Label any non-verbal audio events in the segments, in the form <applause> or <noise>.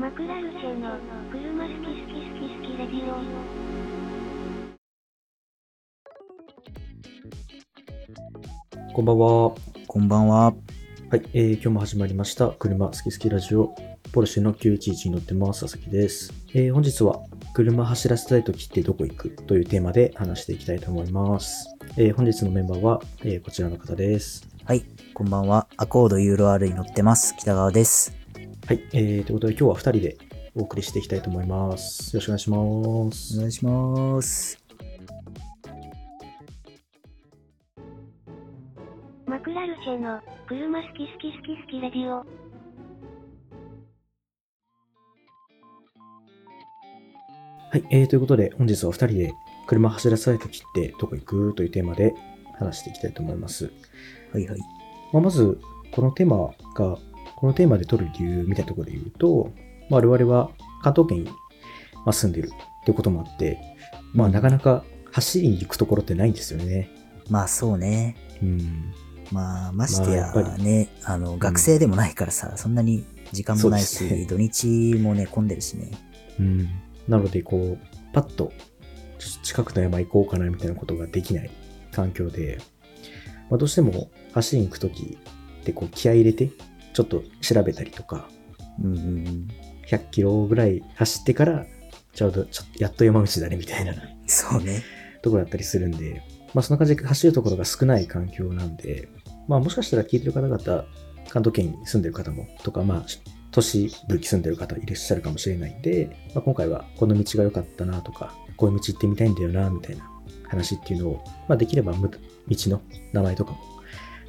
マクラルチェの車好き好き好き好きレディオこんばんは。こんばんは。はい、えー今日も始まりました。車好き好きラジオ。ポルシェの911に乗ってます。佐々木です。えー本日は、車走らせたいときってどこ行くというテーマで話していきたいと思います。えー本日のメンバーは、えーこちらの方です。はい、こんばんは。アコードユーロ R に乗ってます。北川です。はい、えー、ということで今日は2人でお送りしていきたいと思います。よろしくお願いします。お願いします。マクラルチェの車好き好き好き好きレディオはい、えー、ということで本日は2人で車走らせたいときってどこ行く？というテーマで話していきたいと思います。はいはい。まあ、まず、このテーマが、このテーマで取る理由みたいなところで言うと、まあ、我々は関東圏にまあ住んでるってこともあって、まあ、なかなか走りに行くところってないんですよね。まあそうね。うん。まあましてやまあやっぱね、あの、学生でもないからさ、そんなに時間もないし、ね土日もね、混んでるしね。うん。なので、こう、パッとち近くの山行こうかなみたいなことができない環境で、まあ、どうしても走りに行くときってこう気合い入れて、ちょっと調べたりとか、うんうんうん。100キロぐらい走ってから、ちょうど、ちょっとやっと山道だねみたいなそうね。ところだったりするんで、まあそんな感じで走るところが少ない環境なんで、まあもしかしたら聞いてる方々、関東圏に住んでる方も、とか、まあ、都市部に住んでる方いらっしゃるかもしれないんで、まあ、今回はこの道が良かったなとか、こういう道行ってみたいんだよな、みたいな話っていうのを、まあできればむ道の名前とかも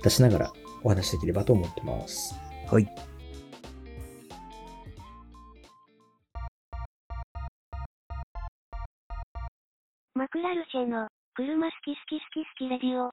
出しながらお話しできればと思ってます。はい。マクラルチェの車好き好き好き好きレディオは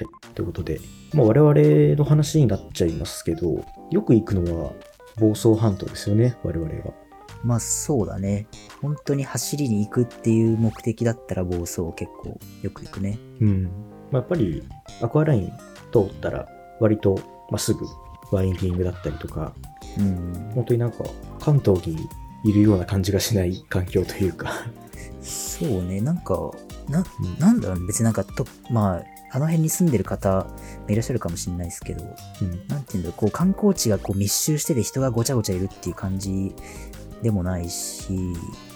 い。ということで、まあ我々の話になっちゃいますけど、よく行くのは房総半島ですよね、我々は。まあそうだね。本当に走りに行くっていう目的だったら暴走結構よく行くね。うん。まあ、やっぱり、アクアライン通ったら、割と、まあ、すぐ、ワインディングだったりとか、うん。本当になんか、関東にいるような感じがしない環境というか、そうね、なんか、な、うん。なんだろうね、別になんかと、まあ、あの辺に住んでる方もいらっしゃるかもしれないですけど、うん。なんていうんだろう、こう観光地がこう密集してて人がごちゃごちゃいるっていう感じでもないし、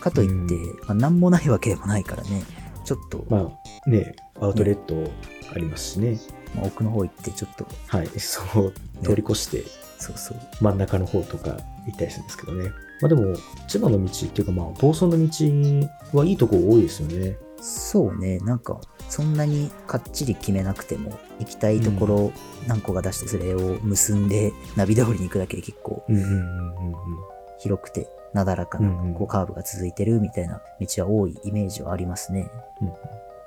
かといって、うん。まあ、なんもないわけでもないからね、ちょっと、ままあ、ね、アウトレットありますしね。あ、奥の方行ってちょっと、はい。そう、通り越して、そうそう、真ん中の方とか行ったりするんですけどね。まあでも、千葉の道っていうか、まあ、房総の道はいいとこ多いですよね。そうね、なんか、そんなにかっちり決めなくても、行きたいところ何個か出してそれを結んで、ナビ通りに行くだけで結構うんうんうんうんうん。広くて、なだらかなうんうんこうカーブが続いてるみたいな道は多いイメージはありますね。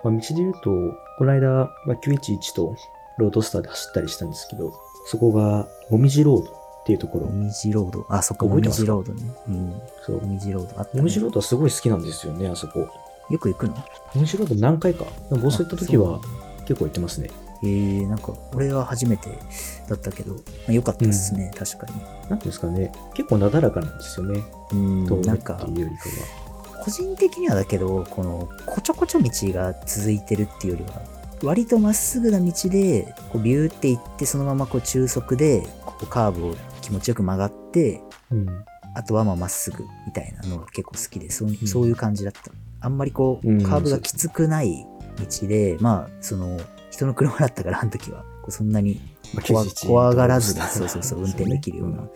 まあ、道で言うと、この間、まあ、911とロードスターで走ったりしたんですけど、そこが、もみじロードっていうところ。もみじロード。あ、そっか、もみ覚えてますか？じロードね。うん。そうも。みじロードあった、ね。もみじロードはすごい好きなんですよね、あそこ。よく行くの？もみじロード何回か。でも房総行った時は結構行ってますね。えー、なんか、俺は初めてだったけど、まあ、よかったですね、確かに。なんていうんですかね、結構なだらかなんですよね。うん、なんかって、いうよりか個人的にはだけど、この、こちょこちょ道が続いてるっていうよりは、割とまっすぐな道で、こうビューって行って、そのままこう中速で、こうカーブを気持ちよく曲がって、は。うん。あとはまあまっすぐみたいなのが結構好きで、そううんそういう感じだった。あんまりこう、うんカーブがきつくない道で、まあ、その、人の車だったから、あの時は、そんなにまあ怖911怖がらずに、そうそうそう、運転できるようなうん道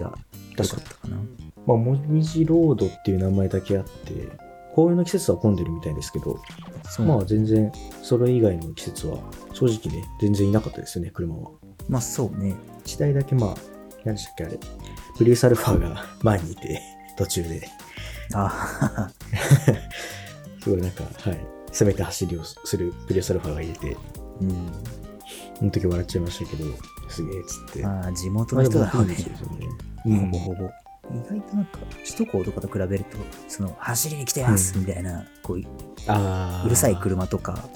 が良か。ったかな。まあ、もみじロードっていう名前だけあって、紅葉の季節は混んでるみたいですけど、まあ全然、それ以外の季節は、正直ね、全然いなかったですよね、車は。まあそうね。一台だけまあ、何でしたっけあれ、プリウスアルファが <laughs> 前にいて、<laughs> 途中で、あ <laughs> すごいなんか、はい、攻めた走りをするプリウスアルファがいて、うん。その時笑っちゃいましたけど、すげえっつって。まあ、地元まあの人だろうね。ほぼほぼ。意外となんか、首都高とかと比べると、その、走りに来てますみたいな、こういう、ああ。うるさい車とか、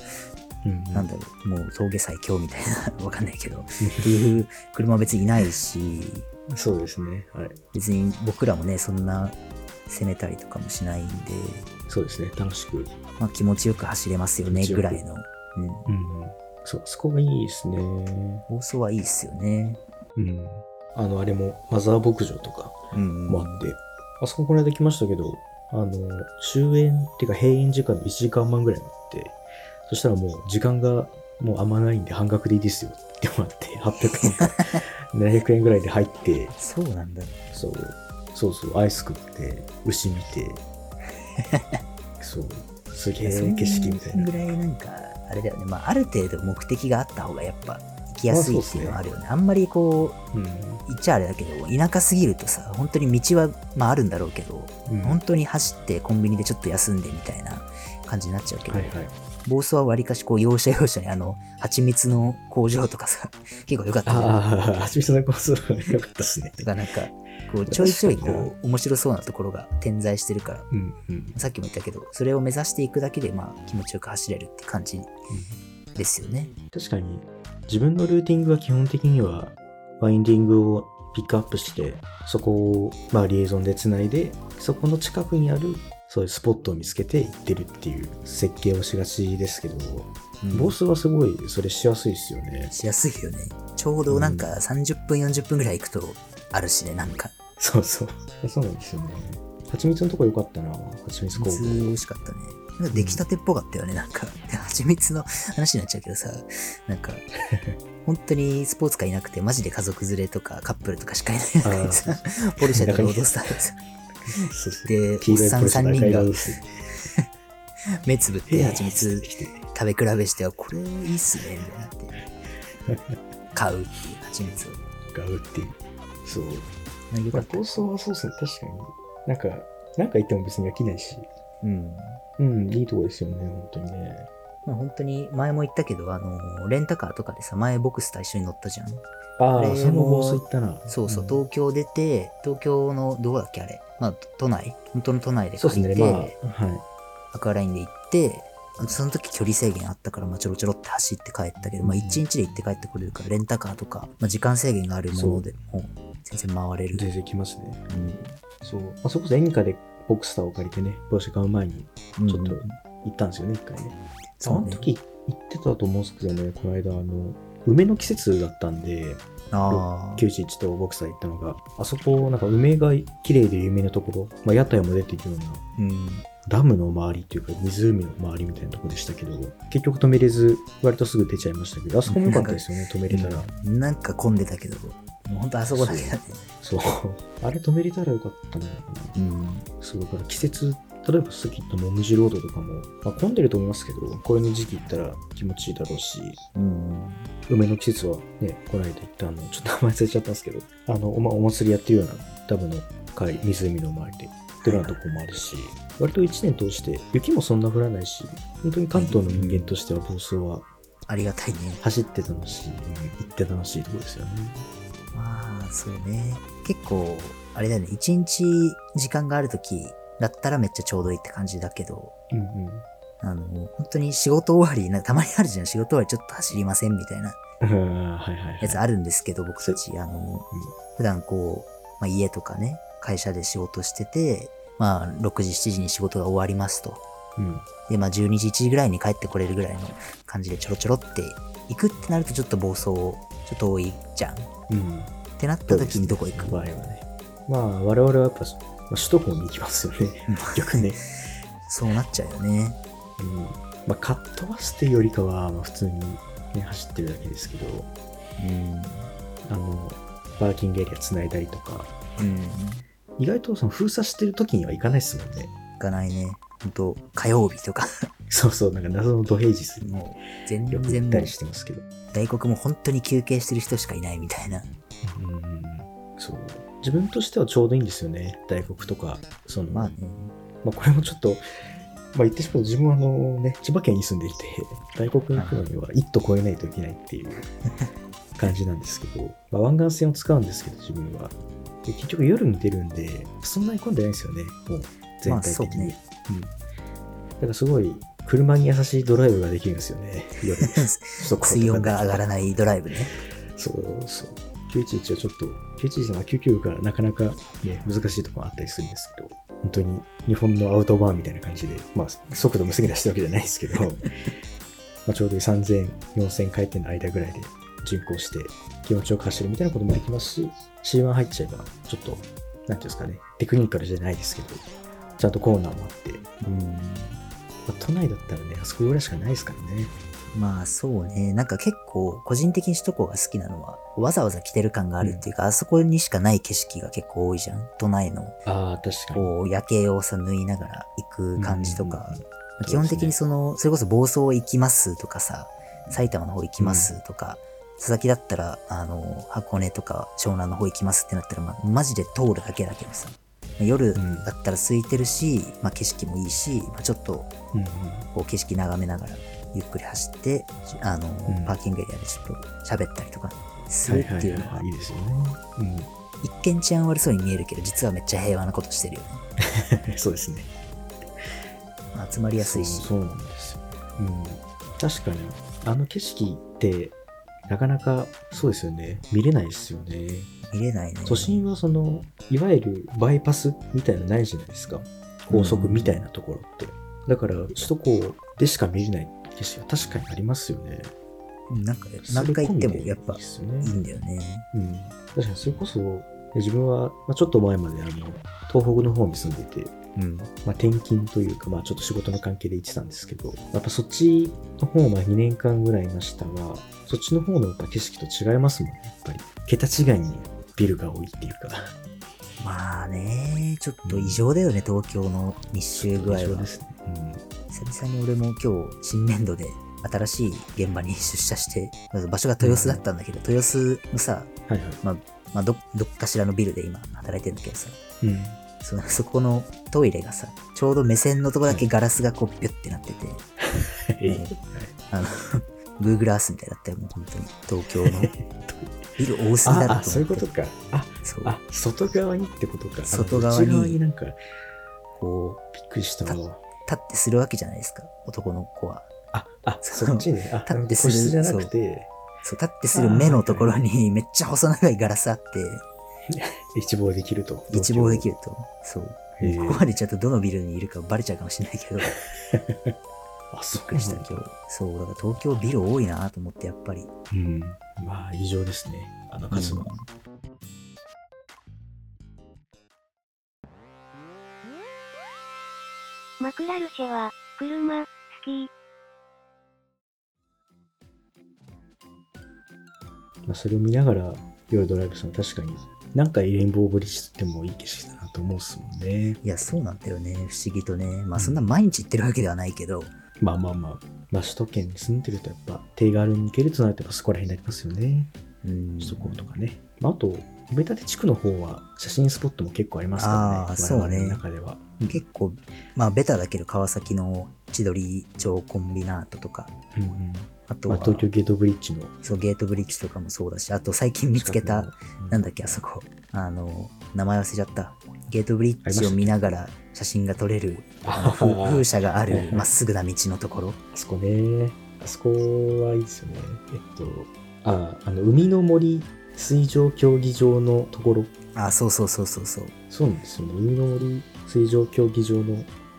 うんなんだろう、もう峠最強みたいな、<laughs> わかんないけど、っていう車は別にいないし、そうですね。はい。別に僕らもね、そんな攻めたりとかもしないんで、そうですね。楽しく。まあ気持ちよく走れますよね、ぐらいの。うん。うん。そう、そこがいいですね。放送はいいっすよね。うん。あの、あれも、マザー牧場とかうん。もあって、あそここの間来ましたけど、あの、終演っていうか閉園時間の1時間前ぐらいになって、そしたらもう時間がもうあんまないんで半額でいいですよってもらって、800円か700円ぐらいで入って、そうなんだ。そう、そうそう、アイス食って、牛見て、そう、すげえ景色みたいなそんぐ。らいなんか、あれだよね。まあ、ある程度目的があった方がやっぱ行きやすいっていうのはあるよね。あんまりこう、うん。言っちゃあれだけど、田舎すぎるとさ、本当に道は、まああるんだろうけど、うん本当に走ってコンビニでちょっと休んでみたいな感じになっちゃうけど、はいはい。暴走はわりかしこう、要所要所にあの、蜂蜜の工場とかさ、結構良かったじゃんああ、はちみつのコースよかったですね。だからなんか、こう、ちょいちょいこう、面白そうなところが点在してるから、うんうん。さっきも言ったけど、それを目指していくだけで、まあ、気持ちよく走れるって感じですよね。確かに、自分のルーティングは基本的には、ワインディングをピックアップして、そこを、まあ、リエゾンでつないで、そこの近くにある、そういうスポットを見つけて行ってるっていう設計をしがちですけど、うんボスはすごいそれしやすいですよね。しやすいよね。ちょうどなんか30分、40分ぐらい行くとあるしね、なんか。そうそう。そうなんですよね。蜂蜜のとこ良かったな。蜂蜜工水房。美味しかったね。なんか出来たてっぽかったよね、なんか。<laughs> 蜂蜜の話になっちゃうけどさ、なんか、<laughs> 本当にスポーツカーいなくて、マジで家族連れとかカップルとかしかいないさ、ポルシェとロードスターでさ、でおっさんポルシェの三人が <laughs> 目つぶって蜂蜜食べ比べして、あこれいいっすね、みたいなって。買うっていう蜂蜜を。買うっていう。そう。まあ構。想はそうですね。確かに。なんか、なんか言っても別に飽きないし。うん。うん、いいとこですよね、本当にね。まあ本当に前も言ったけど、あの、レンタカーとかでさ、前ボクスと一緒に乗ったじゃん。ああ、それも暴走行ったな。そうそう、ん東京出て、東京のどこだっけあれ。まあ都内本当の都内で借りて、ね、まあ、はい。アクアラインで行って、その時距離制限あったから、まあちょろちょろって走って帰ったけど、まあうん1日で行って帰ってこれるから、レンタカーとか、まあ時間制限があるものでも全然回れる。全然来ますね。うんそう。まあ、それこそ演歌でボクスターを借りてね、帽子買う前にちょっとうん行ったんですよね、一回ね。あその時行ってたと思うんですけどね、この間、あの、梅の季節だったんで、ああ。911とボクサー行ったのが、あそこ、なんか梅が綺麗で有名なところ、まあ、屋台も出ているような、うん。ダムの周りっていうか、湖の周りみたいなところでしたけど、結局止めれず、割とすぐ出ちゃいましたけど、あそこも良かったですよね、止めれたら。なんか混んでたけど、もう本当あそこだけだね。そう。あれ止めれたらよかったな。うん。そう、だから季節、例えばさっき言ったもみじロードとかも、まあ、混んでると思いますけど、これの時期行ったら気持ちいいだろうし、うん。梅の季節はね、この間行ったあの、ちょっと名前忘れちゃったんですけど、あの、お,、ま、お祭りやってるようなダムの海、湖の周りで、っていうようなとこもあるし、割と1年通して雪もそんな降らないし、本当に関東の人間としては暴走はありがたいね。走って楽しい、うん行って楽しいところですよね。まあ、そうね。結構、あれだよね。一日時間があるときだったらめっちゃちょうどいいって感じだけど、うんうん。あの、本当に仕事終わり、なんかたまにあるじゃん。仕事終わりちょっと走りませんみたいな。<laughs> やつあるんですけど、僕たち、あの、普段こう、まあ、家とかね、会社で仕事してて、まあ、6時、7時に仕事が終わりますと。うん。で、まあ、12時、1時ぐらいに帰ってこれるぐらいの感じでちょろちょろって行くってなるとちょっと暴走、ちょっと多いじゃん。っうん。てなった時にどこ行く？場合はね。まあ、我々はやっぱ、まあ、首都高に行きますよね。結局ね。<laughs> そうなっちゃうよね。うん。まあ、かっ飛ばすっていうよりかは、まあ、普通に、ね、走ってるだけですけど、うん。あの、パーキングエリア繋いだりとか、うん。意外とその封鎖してる時には行かないですもんね。行かないね。ほんと、火曜日とか、<laughs> そうそう、なんか謎の土平日にもう、全然行ったり、してますけど。大黒も本当に休憩してる人しかいないみたいな。うん。そう。自分としてはちょうどいいんですよね。大黒とか、その、まあね。まあ、これもちょっと、まあ、言ってしまうと自分はあのね、千葉県に住んでいて、大黒に行くのには一都越えないといけないっていう <laughs> 感じなんですけど、まあ、湾岸線を使うんですけど、自分は。で結局夜に出るんで、そんなに混んでないんですよね、もう全体的に。まあそうねうん。だからすごい、車に優しいドライブができるんですよね。夜。<laughs> 水温が上がらないドライブね。そうそう。911はちょっと、911は99からなかなかね、難しいところあったりするんですけど、本当に日本のアウトバーンみたいな感じで、まあ、速度無制限出してるわけじゃないですけど、<laughs> まあちょうど3000、4000回転の間ぐらいで巡航して気持ちよく走るみたいなこともできますし、C1 入っちゃえば、ちょっと、なんていうんですかね、テクニカルじゃないですけど、ちゃんとコーナーもあって、うん。まあ都内だったらね、あそこぐらいしかないですからね。まあそうね。なんか結構個人的に首都高が好きなのは、わざわざ来てる感があるっていうか、あそこにしかない景色が結構多いじゃん。都内の、ああ、確かに。こう、夜景をさ、縫いながら行く感じとか、うんうんうん基本的にその、それこそ房総行きますとかさ、埼玉の方行きますとか、佐々木だったら、あの、箱根とか湘南の方行きますってなったら、まあ、マジで通るだけだけどさ、夜だったら空いてるし、まあ景色もいいし、まあ、ちょっとこう景色眺めながらゆっくり走って、あの、うんパーキングエリアでちょっと喋ったりとかするっていうのがいいですよね。一見治安悪そうに見えるけど、実はめっちゃ平和なことしてるよね。うん。そうですね。まあ集まりやすいし。そうそうなんですよ。うん。確かに、あの景色って、なかなかそうですよね。見れないですよね。見れないね。都心はその、いわゆるバイパスみたいなのないじゃないですか。高速みたいなところって。だから、首都高でしか見れない景色は確かにありますよね。うんなんか何回行ってもやっぱいい。んだよね。うん。確かにそれこそ、自分は、まあ、ちょっと前まであの、東北の方に住んでて、うん。まあ、転勤というか、まあ、ちょっと仕事の関係で行ってたんですけど、やっぱそっちの方は2年間ぐらいいましたが、そっちの方のやっぱ景色と違いますもんね、やっぱり。桁違いにビルが多いっていうか。まあね、ちょっと異常だよね、東京の密集具合は。異常ですね。久々に俺も今日新年度で新しい現場に出社して、場所が豊洲だったんだけど、豊洲のさ、うん。はいはい。まあ、まあど、どっかしらのビルで今働いてるんだけどさ、うん。そのそこのトイレがさ、ちょうど目線のとこだけガラスがこうピュッてなってて、<laughs> えあの、ブーグラースみたいだったよ、もう本当に。東京の <laughs> ビル多すぎだあ、なあ、そういう。ことか。あ、そう。あ、外側にってことか。あ外側になんか、びっこう、くりしたわ。立ってするわけじゃないですか、男の子は。あ、あ、そっちね。あ、立ってするじゃなくて、そう、立ってする目のところにめっちゃ細長いガラスあって、<laughs> 一望できると。<laughs> 一望できる。ると。そう。ここまでちゃんとどのビルにいるかバレちゃうかもしれないけど、<laughs> あ、そうくりした今日。そう、だから東京ビル多いなと思って、やっぱり。うん。まあ、異常ですね。あの数は。マクラルシェは、車、好き。まあ、それを見ながら夜ドライブするのは確かに、なんかレインボーブリッジってもいい景色だなと思うっすもんね。いや、そうなんだよね。不思議とね。まあそんな毎日行ってるわけではないけど、まあまあまあ、まあ首都圏に住んでるとやっぱ手軽に行けるとなるとやっぱそこら辺になりますよね。うん。首都高とかね。まあ、あと、埋め立て地区の方は写真スポットも結構ありますからね。そうね中では。結構、まあベタだけど川崎の千鳥町コンビナートとか、うんうん。あとは、まあ、東京ゲートブリッジの。そうゲートブリッジとかもそうだし、あと最近見つけた、なんだっけ、あそこ。あの、名前忘れちゃった。ゲートブリッジを見ながら写真が撮れる、<laughs> 風風車があるまっすぐな道のところ。あそこね。あそこはいいですよね。えっと、あ、あの、海の森水上競技場のところ。あ、そうそうそうそうそう。そうなんですよね。海の森水上競技場の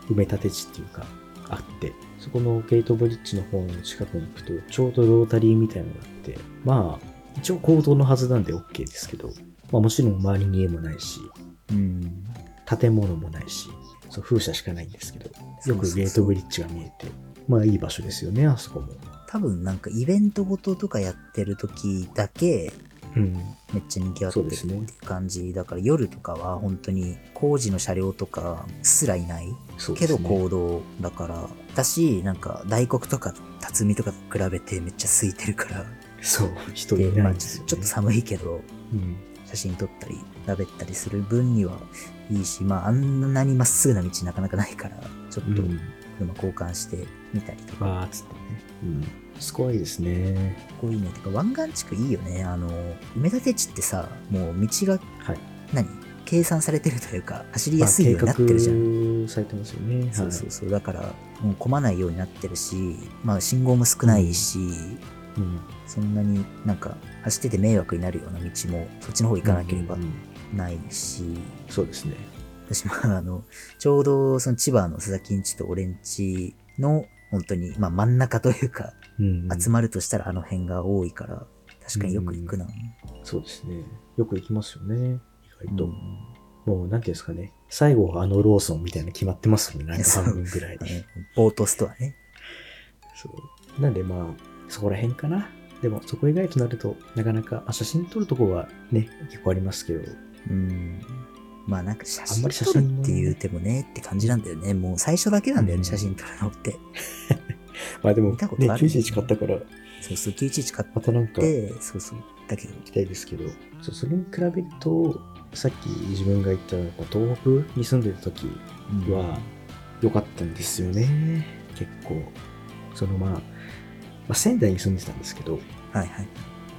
埋め立て地っていうか、あって、そこのゲートブリッジの方の近くに行くと、ちょうどロータリーみたいなのがあって、まあ、一応公道のはずなんで OK ですけど、まあもちろん周りに家もないし、うん。建物もないし、そう風車しかないんですけど、よくゲートブリッジが見えて、まあいい場所ですよね、あそこも。多分なんかイベントごととかやってる時だけうん。めっちゃ人気あってるっていう感じだから夜とかは本当に工事の車両とかすらいないけ。ど行動だからだしなんか大黒とか辰巳とかと比べてめっちゃ空いてるからそう、人いないね。ちょっと寒いけどうん。写真撮ったり喋ったりする分にはいいしまああんなにまっすぐな道なかなかないからちょっとうん。車交換してみたりとか、わーっつってね。うん。そこはいいですね。こういうねてか湾岸地区いいよねあの埋め立て地ってさもう道がはい。何？計算されてるというか、走りやすいようになってるじゃん。されてますよね。そうそうそう。だから、もう混まないようになってるし、まあ信号も少ないし、うん。そんなになんか走ってて迷惑になるような道もそっちの方行かなければうんうんうんないし、そうですね。私もあの、ちょうどその千葉の佐々木んちと俺んちの本当に、まあ真ん中というか、うんうん集まるとしたらあの辺が多いから、確かによく行くな。そうですね。よく行きますよね。意外と。うんもう、なんていうんですかね。最後はあのローソンみたいなの決まってますもんね。なんか半分ぐらいに。ねボートストアね。そう。なんでまあ、そこら辺かな。でも、そこ以外となると、なかなか、あ写真撮るとこはね、結構ありますけど、うん。まあなんか写あんまり写真撮るって言うてもねって感じなんだよね。もう最初だけなんだよね、うん写真撮るのって。<laughs> <laughs> まあでも、ね、見たことある911買ったから、そうそう、911買またなんか、行って、そうそう。だけど、きたいですけど、そうそれに比べると、さっき自分が言った、東北に住んでる時うんは、良かったんですよね。結構。そのまあ、まあ、仙台に住んでたんですけど、はいはい。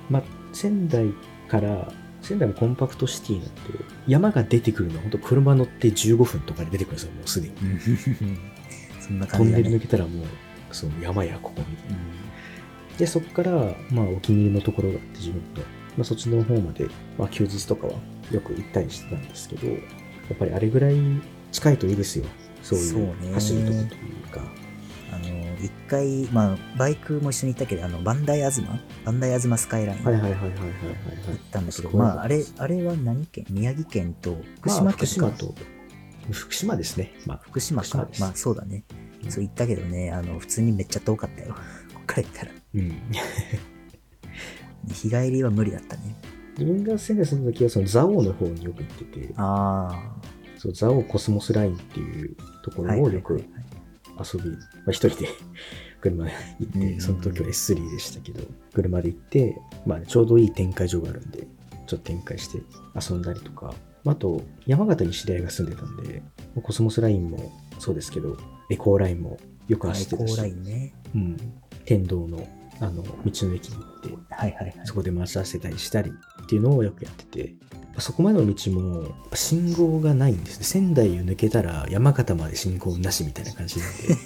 まあ、仙台から、仙台もコンパクトシティなんで、山が出てくるのは本当車乗って15分とかで出てくるんですよ、もうすでに。<laughs> そんなトンネル抜。けたらもう、その山やここみたいな。うんで、そこから、まあ、お気に入りのところがあって、自分の、まあ、そっちの方まで、まあ、休日とかはよく行ったりしてたんですけど、やっぱりあれぐらい近いといいですよ。そういそう走るとこというか。あの、一回、まあ、バイクも一緒に行ったけど、あの、バンダイアズマ？バンダイアズマスカイライン行はいはいはいはいはいはいはい。ったんだけど、すごいまあ、あれ、あれは何県？宮城県と福まあ島県か、福島と、福島ですね。まあ、福島かまあ、そうだね。そう行ったけどね、あの、普通にめっちゃ遠かったよ。<laughs> こっから行ったら。うん。<laughs> 日帰りは無理だったね。自分が仙台住んだ時は、その蔵王の方によく行ってて、あそう、蔵王コスモスラインっていうところをよく遊び、まあ、一人で <laughs> 車で行って、うんその時は S3 でしたけど、車で行って、まあ、ちょうどいい展開場があるんで、ちょっと展開して遊んだりとか、まああと、山形に知り合いが住んでたんで、コスモスラインもそうですけど、エコーラインもよく走ってたし、高ラインね。うん、天童のあの道の駅に行って、はいはいはい。そこで待ち合わせたりしたりっていうのをよくやってて、そこまでの道も信号がないんですね。仙台を抜けたら山形まで信号なしみたいな感じなんで。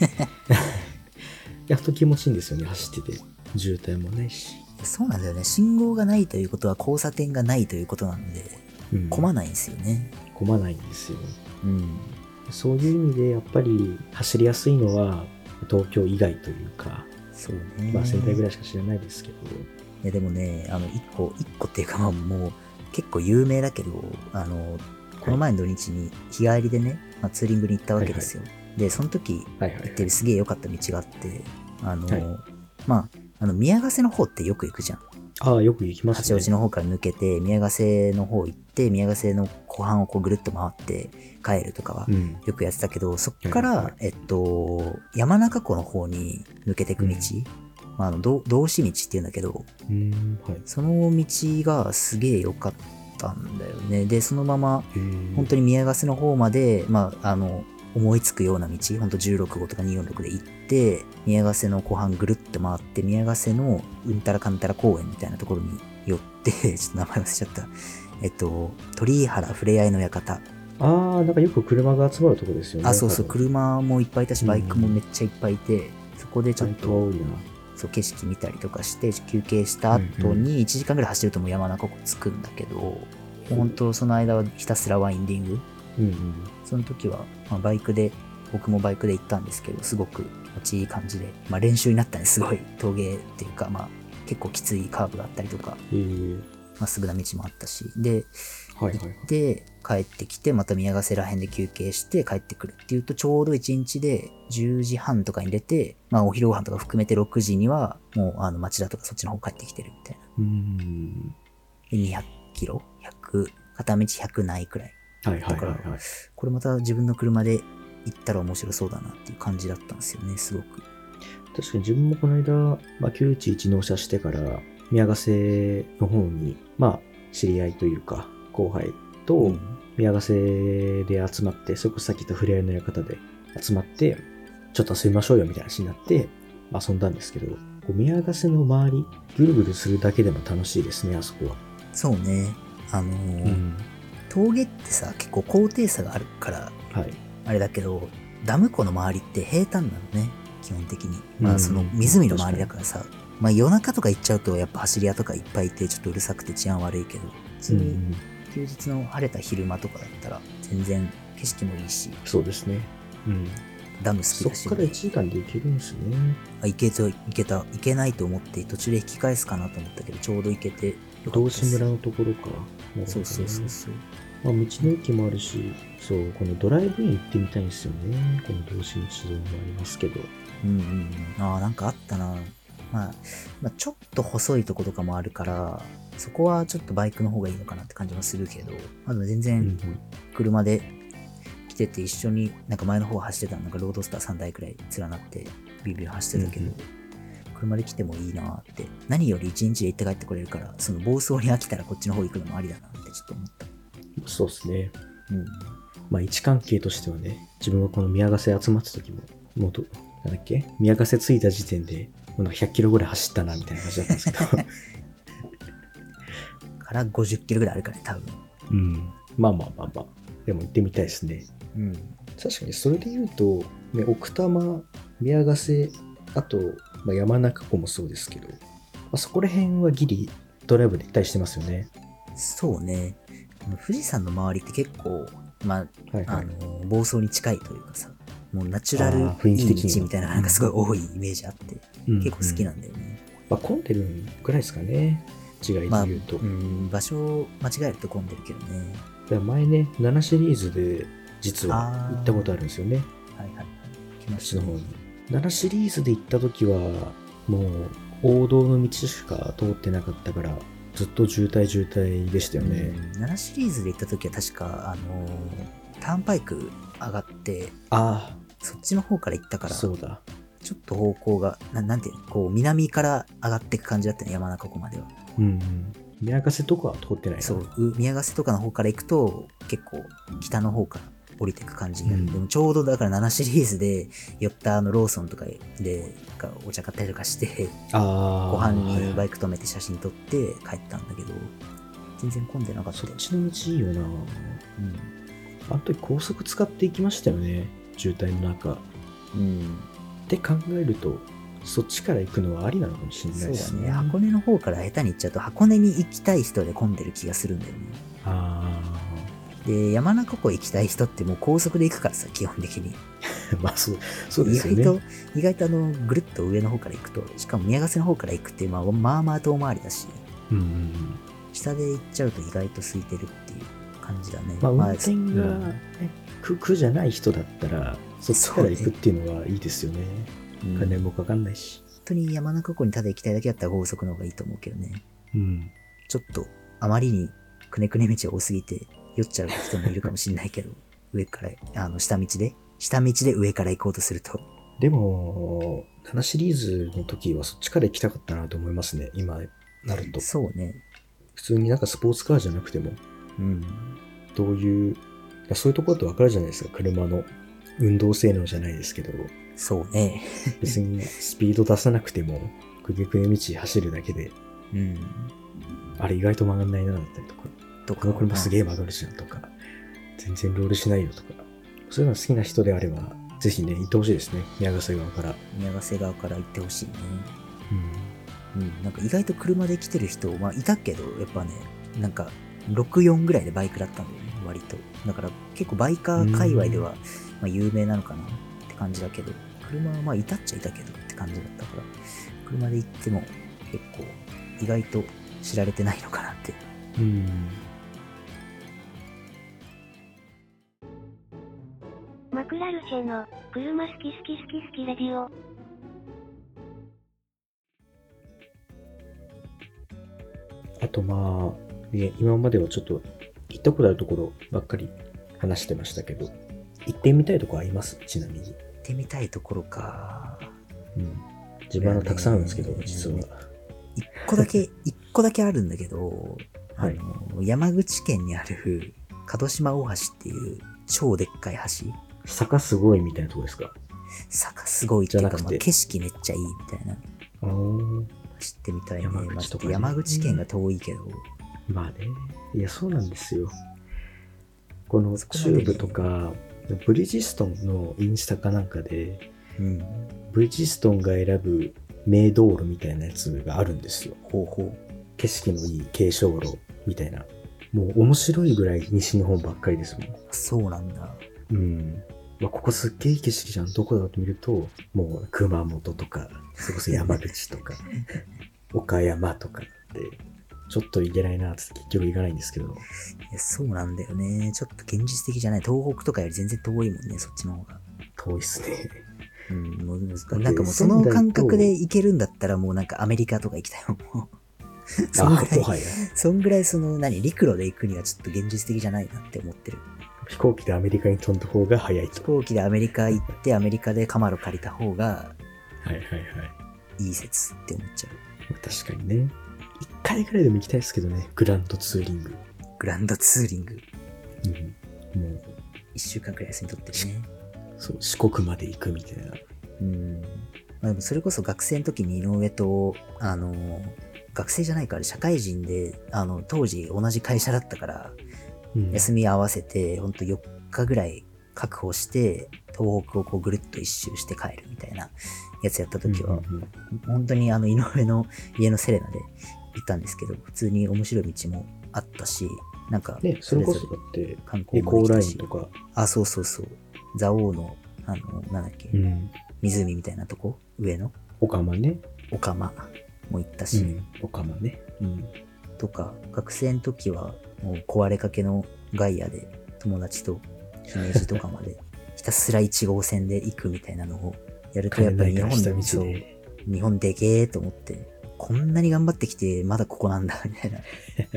<laughs> やっと気持ちいいんですよね、走ってて。渋滞もないし。そうなんだよね。信号がないということは交差点がないということなので、うん、混まないんですよね。混まないんですよ。うん。そういう意味でやっぱり走りやすいのは東京以外というか、そうね。まあ仙台ぐらい。いしか知らないですけど、いやでもね、あの、一個、一個っていうかまあもう結構有名だけど、あの、この前の土日に日帰りでね、まあ、ツーリングに行ったわけですよ。で、その時はいはい、はい行ってるすげえ良かった道があって、あの、はいまあ、あの、宮ヶ瀬の方ってよく行くじゃん。ああ、よく行きますね。八王子の方から抜けて、宮ヶ瀬の方行って、宮ヶ瀬の湖畔をこうぐるっと回って帰るとかはうん。よくやってたけど、そっから、えっと、山中湖の方に抜けていく道、まあ、あの、ど道志道っていうんだけど、うん、はい。その道がすげえ良かったんだよね。で、そのまま、本当に。に宮ヶ瀬の方まで、まあ、あの、思いつくような道、本当16号とか246で行って、宮ヶ瀬の湖畔ぐるっと回って、宮ヶ瀬のうんたらかんたら公園みたいなところに寄って、<laughs> ちょっと名前忘れちゃった。えっと、鳥居原ふれあいの館。ああ、なんかよく車が集まるとこですよね。あ、そうそう、車もいっぱいいたし、バイクもめっちゃいっぱいいて、そこでちょっと。そう景色見たりとかして、休憩した後うんに1時間ぐらい走るともう山中湖着くんだけど、もう本当その間はひたすらワインディング。うんうん。その時は、まあ、バイクで、僕もバイクで行ったんですけど、すごく気持ちいい感じで、まあ練習になったね、すごい峠っていうか、まあ結構きついカーブがあったりとか、えー、まっすぐな道もあったし、で、はいはいはい。で、帰ってきて、また宮ヶ瀬ら辺で休憩して帰ってくるっていうと、ちょうど1日で10時半とかに出て、まあお昼ご飯とか含めて6時には、もうあの町田とかそっちの方帰ってきてるみたいな。うーん。で、200キロ ?100、片道100ないくらい。はいはいはいはい。これまた自分の車で行ったら面白そうだなっていう感じだったんですよね、すごく。確かに自分もこの間、まあ、911納車してから、宮ヶ瀬の方に、まあ、知り合いというか、後輩とうん宮ヶ瀬で集まって、それこそさっき言った触れ合いの館で集まって、ちょっと遊びましょうよみたいな話になって、遊んだんですけど、こう宮ヶ瀬の周り、ぐるぐるするだけでも楽しいですね、あそこは。そうね。あのー峠ってさ、結構高低差があるから、はい。あれだけど、ダム湖の周りって平坦なのね、基本的に。まうんあその湖の周りだからさ、まあ夜中とか行っちゃうとやっぱ走り屋とかいっぱいいてちょっとうるさくて治安悪いけど、普通にうん。休日の晴れた昼間とかだったら全然景色もいいし、そうですね。うん。ダム好きだし、そっから1時間で行けるんですね。あ行けた、行けた、行けないと思って途中で引き返すかなと思ったけど、ちょうど行けてよかった道です志村のところか。そうそうそうそう。まあ、道の駅もあるし、そう、このドライブイン行ってみたいんですよね。この道志日道もありますけど。うんうんうん。ああ、なんかあったな。まあ、まあ、ちょっと細いとことかもあるから、そこはちょっとバイクの方がいいのかなって感じもするけど、まあでも全うん然車で来てて一緒になんか前の方走ってたのなんかロードスター3台くらい連なってビビュー走ってたけど、うん車で来てもいいなって。何より1日で行って帰ってこれるから、その暴走に飽きたらこっちの方行くのもありだなってちょっと思った。うんそうですね。うん。まあ、位置関係としてはね、自分がこの宮ヶ瀬集まった時も、もうど、なんだっけ？宮ヶ瀬着いた時点で、なんか100キロぐらい走ったな、みたいな感じだったんですけど。<laughs> から50キロぐらいあるからね、多分。うん。まあまあまあまあ。でも行ってみたいですね。うん。確かにそれで言うと、ね、奥多摩、宮ヶ瀬、あと、まあ、山中湖もそうですけど、まあ、そこら辺はギリドライブで行ったりしてますよね。そうね。富士山の周りって結構、まあ、はいはい。あの、暴走に近いというかさ、もうナチュラルいい道みたいなのがなんかすごい多いイメージあって、うん結構好きなうんんだよね。まあ、混んでるぐらいですかね。違いでまあ、言うと。うん、場所を間違えると混んでるけどね。前ね、7シリーズで実は行ったことあるんですよね。はいはいはい。来ましたに。7シリーズで行った時は、もう王道の道しか通ってなかったから、ずっと渋滞渋滞でしたよね。うん7シリーズで行った時は確か、あのーターンパイク上がって、あそっちの方から行ったかあ、ら、そうだ。ちょっと方向が、ななんていうの、こう、南から上がっていく感じだったね、山中湖までは。うんうん。宮ヶ瀬とかは通ってないなそう、う宮ヶ瀬とかの方から行くと、結構、北の方から降りていく感じになる。うんでもちょうどだから7シリーズで寄ったあのローソンとかで、かお茶買ったりとかして、ああ。後半にバイイク止めて写真撮って帰ったんだけど、全然混んでなかったよ。そっちの道いいよな。うん。あの時高速使っていきましたよね。渋滞の中。うん。って考えると、そっちから行くのはありなのかもしれないそうですね。だね。箱根の方から下手に行っちゃうと、箱根に行きたい人で混んでる気がするんだよね。あで、山中湖行きたい人ってもう高速で行くからさ、基本的に。<laughs> あ。まあそう、そうですよね。意外と、意外とあの、ぐるっと上の方から行くと、しかも宮ヶ瀬の方から行くって、まあ、まあまあ遠回りだし、うん。下で行っちゃうと意外と空いてるっていう感じだね。まあ、運転が、うんね苦苦じゃない人だったら、そっちから行くっていうのはいいですよね。うん金もかかんないし。本当に山中湖にただ行きたいだけだったら高速の方がいいと思うけどね。うん。ちょっと、あまりにくねくね道が多すぎて、酔っちゃう人もいるかもしれないけど、<laughs> 上から、あの、下道で、下道で上から行こうとすると、でも、7シリーズの時はそっちから行きたかったなと思いますね。今なると。そうね。普通になんかスポーツカーじゃなくても、うん。どういう、そういうところってわかるじゃないですか。車の運動性能じゃないですけど、そうね。別にスピード出さなくても、くねくね道走るだけで、<laughs> うん。あれ意外と曲がんないなだったりとか、とこの車すげえ。え曲がるじゃんとか、全然ロールしないよとか、そういうの好きな人であれば、ぜひね、行ってほしいですね。宮ヶ瀬側から。宮ヶ瀬側から行ってほしいね。うん。うん。なんか意外と車で来てる人、まあいたけど、やっぱね、なんか、64ぐらいでバイクだったんだよね、割と。だから結構バイカー界隈では、まあ有名なのかなって感じだけど、車はまあいたっちゃいたけどって感じだったから、車で行っても結構意外と知られてないのかなって。うん。マクラルチェの、車好き好き好き好きレディオ。あとまあ、ね今まではちょっと行ったことあるところばっかり話してましたけど、行ってみたいとこあります？ちなみに。行ってみたいところか。うん。自分はたくさんあるんですけど実は。一個だけ、<laughs> 一個だけあるんだけど、はい山口県にある、門島大橋っていう超でっかい橋。坂すごいみたいなとこですか？坂すごいっていうか、じゃなくてまあ、景色めっちゃいいみたいな。あー知ってみたいね。山まあ、ちょっと口とかね山口県が遠いけど、まあね。いや、そうなんですよ。このチューブとか、ブリヂストンのインスタかなんかで、うん。ブリヂストンが選ぶ名道路みたいなやつがあるんですよ。ほうほう。景色のいい軽症路みたいな。もう面白いぐらい西日本ばっかりですもん。そうなんだ。うん。まあ、ここすっげえいい景色じゃん。どこだと見ると、もう熊本とか、それこそ山口とか、<laughs> 岡山とかで、ちょっと行けないなって結局行かないんですけど、いや、そうなんだよね。ちょっと現実的じゃない。東北とかより全然遠いもんね、そっちの方が。遠いっすね。うん、もうなんかもうその感覚で行けるんだったらもうなんかアメリカとか行きたいよ、<laughs> もう。そんぐらい。そんぐらいその何、陸路で行くにはちょっと現実的じゃないなって思ってる。飛行機でアメリカに飛んだ方が早い飛と。行機でアメリカ行ってアメリカでカマロ借りた方がはいはいはい。いい説って思っちゃう。まあ確かにね。一回ぐらいでも行きたいですけどね。グランドツーリング。グランドツーリング。うん。もう、一週間くらい休み取ってるね。そう、四国まで行くみたいな。うん。まあ、でもそれこそ学生の時に井上と、あの、学生じゃないから社会人で、あの、当時同じ会社だったから、うん。休み合わせて、ほんと4日ぐらい確保して、東北をこうぐるっと一周して帰るみたいなやつやった時は、うんうんうん本当にあの井上の家のセレナで行ったんですけど、普通に面白い道もあったし、なんか、ね、それぞって、観光もできたしインとか、あ、そうそうそう。蔵王の、あの、なんだっけ、うん。湖みたいなとこ？上の？オカマね。オカマも行ったし、うん。オカマね。うん。とか、学生の時はもう壊れかけのガイアで友達と姫路とかまで <laughs> ひたすら1号線で行くみたいなのをやるとやっぱり日本金ないから下そう。日本でけえと思って、こんなに頑張ってきてまだここなんだみたいな。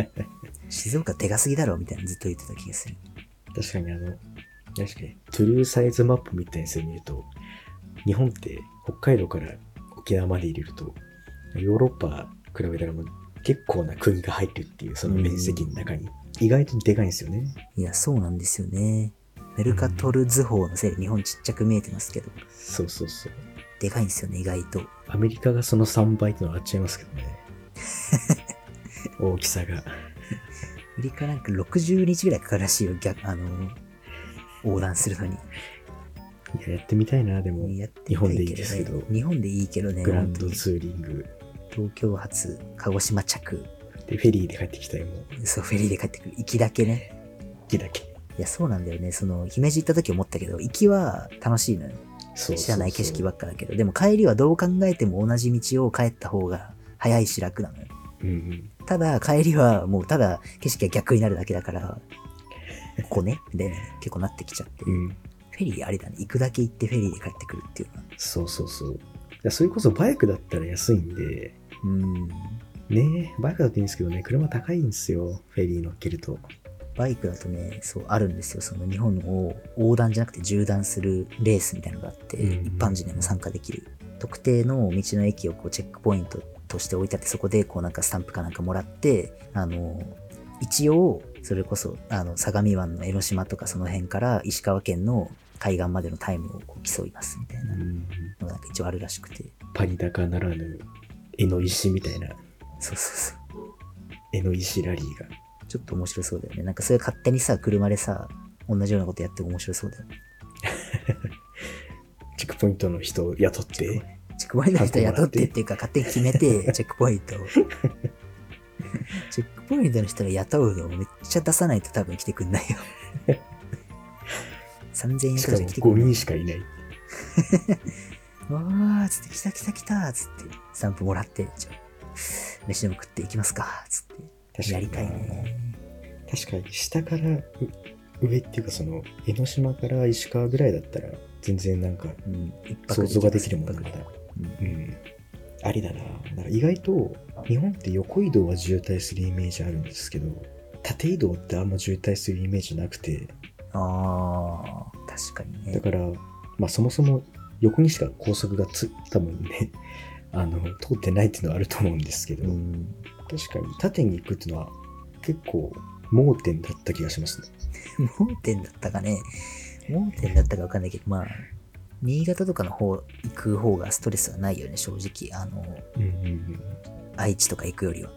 <laughs> 静岡でかすぎだろみたいなずっと言ってた気がする。確かにあの、確かに、トゥルーサイズマップみたいなやつで見ると、日本って北海道から沖縄まで入れると、ヨーロッパ比べたらもう結構な国が入ってるっていう、その面積の中に。意外とでかいんですよね。いや、そうなんですよね。メルカトル図法のせいで日本ちっちゃく見えてますけど、そうそうそう。でかいんですよね、意外と。アメリカがその3倍ってのはあっちゃいますけどね。<laughs> 大きさが。アメリカなんか60日ぐらいかかるらしいよ、逆、あの、横断するのに。いや、やってみたいな、でも。やってみた日本でいいけどですけどね。日本でいいけどね、グランドツーリング。東京発、鹿児島着、で、フェリーで帰ってきたいもう、そう、フェリーで帰ってくる。行きだけね。木だけ。いや、そうなんだよね。その、姫路行った時思ったけど、行きは楽しいのよ。知らない景色ばっかだけど、でも帰りはどう考えても同じ道を帰った方が早いし楽なのよ。うんうん。ただ、帰りはもうただ景色が逆になるだけだから、ここね、で、結構なってきちゃって。うん。フェリーありだね。行くだけ行ってフェリーで帰ってくるっていうのは。そうそうそう。いや、それこそバイクだったら安いんで、うん。ねバイクだっていいんですけどね、車高いんですよ。フェリー乗っけると。バイクだとね、そう、あるんですよ。その日本を横断じゃなくて縦断するレースみたいなのがあって、うん一般人でも参加できる。特定の道の駅をこうチェックポイントとして置いてあって、そこでこうなんかスタンプかなんかもらって、あの、一応、それこそ、あの、相模湾の江ノ島とかその辺から石川県の海岸までのタイムをこう競いますみたいなのがなんか一応あるらしくて。パニ高ならぬ、絵の石みたいな、そうそうそう。絵の石ラリーが。ちょっと面白そうだよね。なんかそれ勝手にさ、車でさ、同じようなことやっても面白そうだよね。<laughs> チェックポイントの人を雇って、チェックポイントの人雇ってっていうか、勝手に決めて、<laughs> チェックポイントを。<laughs> チェックポイントの人を雇うのをめっちゃ出さないと多分来てくんないよ。3000円しかもとかじゃ来てくん5ない。人しかいない。<laughs> わーつって、来た来た来たつって、スタンプもらって、じゃあ、飯でも食っていきますかつって。やりたいね。確かに、下からう上っていうか、その、江ノ島から石川ぐらいだったら、全然なんか、うん。想像ができるもんだ。一泊うんうん。ありだな。だから意外と、日本って横移動は渋滞するイメージあるんですけど、縦移動ってあんま渋滞するイメージなくて、あー、確かにね。だから、まあそもそも横にしか高速がつ、<laughs> 多分ね、あの、通ってないっていうのはあると思うんですけど、うん。確かに縦に行くっていうのは結構盲点だった気がしますね。盲点だったかね。盲点だったかわかんないけど、まあ、新潟とかの方、行く方がストレスはないよね、正直。あの、うんうんうん。愛知とか行くよりは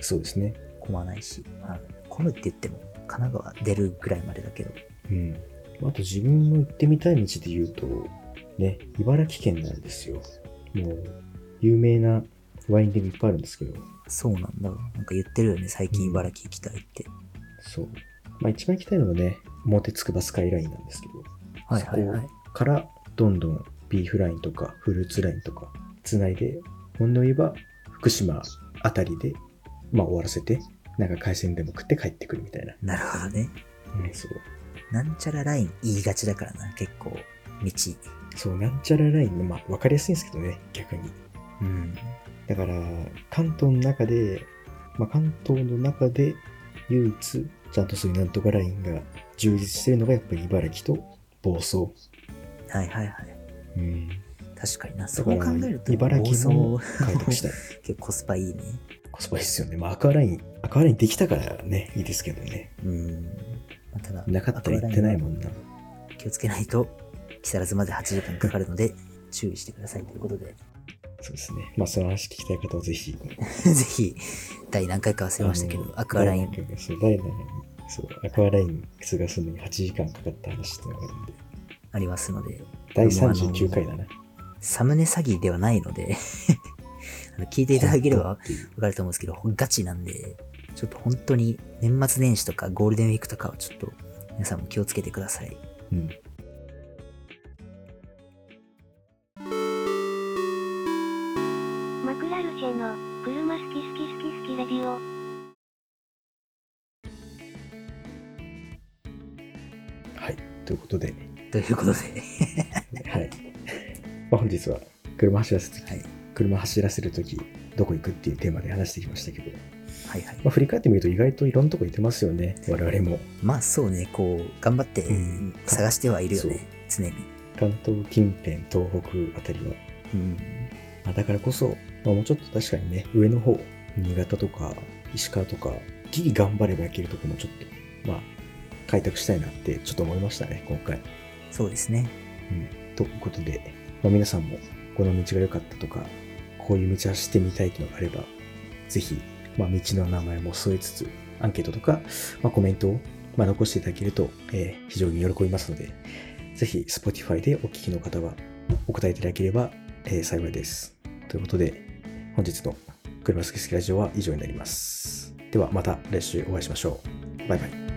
そうですね。混まないし。まあ、混むって言っても、神奈川出るぐらいまでだけど。うん。あと自分の行ってみたい道で言うと、ね、茨城県なんですよ。もう、有名なワインでいっぱいあるんですけど、そうなんだ。なんか言ってるよね、最近うん茨城行きたいって。そう。まあ一番行きたいのはね、表つくばスカイラインなんですけど、はいはいはい。そこからどんどんビーフラインとかフルーツラインとかつないで、ほんの言えば福島あたりで、まあ終わらせて、なんか海鮮でも食って帰ってくるみたいな。なるほどね。うん、そう。なんちゃらライン言いがちだからな、結構。道。そう、なんちゃらラインの、まあ分かりやすいんですけどね、逆に。うん。だから、関東の中で、まあ、関東の中で唯一、ちゃんとそういうなんとかラインが充実してるのがやっぱり茨城と房総。はいはいはい。うん。確かにな。だそうから考えると、茨城も房総開拓したい。<laughs> 結構コスパいいね。コスパいいですよね。まあ、アクアライン、アクアラインできたからね、いいですけどね。うん。まあ、ただ、なかったら行ってないもんな。気をつけないと、木更津まで8時間かかるので、<laughs> 注意してくださいということで、そうですね。まあ、その話聞きたい方はぜひ。<laughs> ぜひ、第何回か忘れましたけど、アクアライン、そう、第7そう、アクアライン通過するのに8時間かかった話ってのがあるんで。ありますので、第39回だな。サムネ詐欺ではないので <laughs> あの聞いていただければわかると思うんですけど、ガチなんで、ちょっと本当に年末年始とかゴールデンウィークとかはちょっと皆さんも気をつけてください。うん。マクラルチェの車好き好き好き好きレディオ。はい。ということで、<laughs> ということで、<laughs> はい。まあ、本日は車走らせるとき、はい。車走らせるとき、どこ行くっていうテーマで話してきましたけど、はいはい。まあ、振り返ってみると意外といろんなとこ行ってますよね、我々も。まあそうね、こう、頑張ってうん探してはいるよね、常に。関東近辺、東北あたりは。うん。まあ、だからこそ、まあ、もうちょっと確かにね、上の方、新潟とか石川とか、ギリ頑張れば行けるとこもちょっと、まあ、開拓したいなってちょっと思いましたね、今回。そうですね。うん。ということで、まあ、皆さんもこの道が良かったとか、こういう道走ってみたいというのがあれば、ぜひ、まあ、道の名前も添えつつ、アンケートとか、まあ、コメントを、ま、残していただけると、えー非常に喜びますので、ぜひ、Spotify でお聞きの方は、お答えいただければ、えー幸いです。ということで、本日の車好き好きラジオは以上になります。では、また来週お会いしましょう。バイバイ。